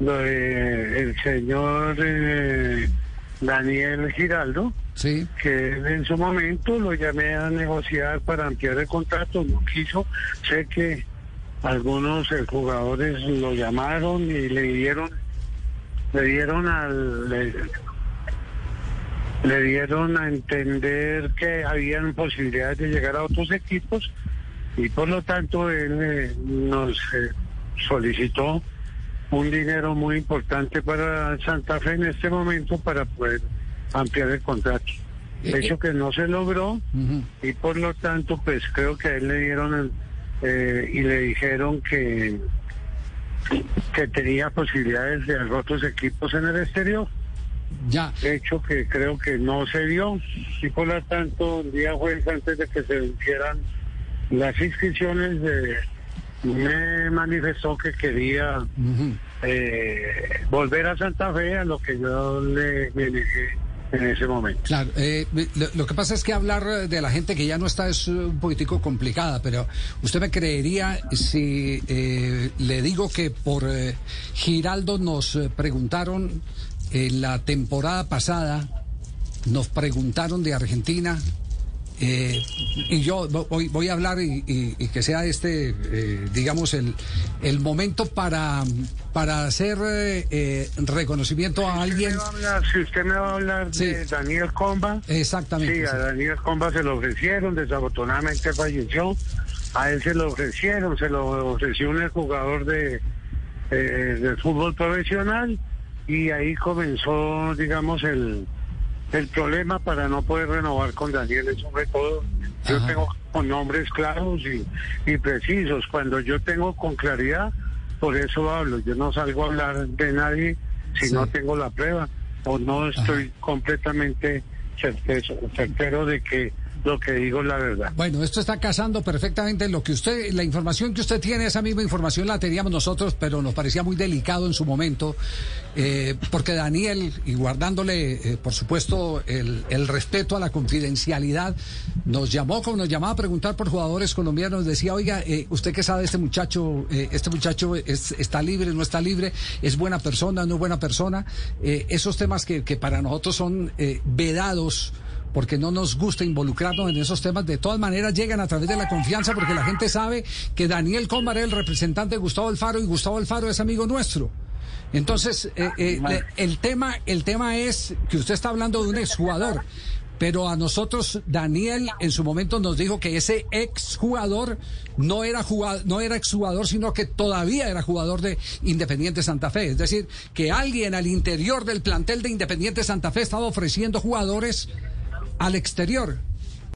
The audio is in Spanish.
Lo de el señor eh, Daniel Giraldo, Sí. que en su momento lo llamé a negociar para ampliar el contrato, no quiso, sé que algunos eh, jugadores lo llamaron y le dieron, le dieron al, le, le dieron a entender que habían posibilidades de llegar a otros equipos y por lo tanto él eh, nos eh, solicitó un dinero muy importante para Santa Fe en este momento para poder ampliar el contrato. Eh, Hecho que no se logró y por lo tanto pues creo que a él le dieron el, eh, y le dijeron que que tenía posibilidades de otros equipos en el exterior Ya. hecho que creo que no se dio y por lo tanto el día jueves antes de que se vencieran las inscripciones de- me manifestó que quería eh, volver a Santa Fe a lo que yo le, me en ese momento. Claro, eh, lo, lo que pasa es que hablar de la gente que ya no está es eh, un poquitico complicada, pero usted me creería si eh, le digo que por eh, Giraldo nos preguntaron en la temporada pasada, nos preguntaron de Argentina. Eh, y yo vo- voy, voy a hablar y, y- y que sea este, eh, digamos, el, el momento para, para hacer eh, eh, reconocimiento a alguien. Si usted me va a hablar, si usted me va a hablar Sí. de Daniel Comba, Exactamente. sí, a. Daniel Comba se lo ofrecieron, desafortunadamente falleció. A él se lo ofrecieron, se lo ofreció un jugador de, eh, de fútbol profesional y ahí comenzó, digamos, el, el problema para no poder renovar con Daniel es sobre todo. Yo tengo con nombres claros y, y precisos. Cuando yo tengo con claridad, por eso hablo. Yo no salgo a hablar de nadie si Sí. no tengo la prueba o no estoy completamente certero, certero de que lo que digo es la verdad. Bueno, esto está casando perfectamente lo que usted, la información que usted tiene, esa misma información la teníamos nosotros, pero nos parecía muy delicado en su momento, eh, porque Daniel, y guardándole, eh, por supuesto, el, el respeto a la confidencialidad, nos llamó, como nos llamaba a preguntar por jugadores colombianos, decía, oiga, eh, ¿usted qué sabe de este muchacho? Eh, ¿Este muchacho es- está libre, no está libre? ¿Es buena persona, no es buena persona? Eh, esos temas que, que para nosotros son vedados porque no nos gusta involucrarnos en esos temas. De todas maneras, llegan a través de la confianza, porque la gente sabe que Daniel Combar es el representante de Gustavo Alfaro y Gustavo Alfaro es amigo nuestro. Entonces, eh, eh, el, tema, el tema es que usted está hablando de un exjugador. Pero a nosotros, Daniel en su momento nos dijo que ese exjugador no era jugador, no era exjugador, sino que todavía era jugador de Independiente Santa Fe. Es decir, que alguien al interior del plantel de Independiente Santa Fe estaba ofreciendo jugadores al exterior.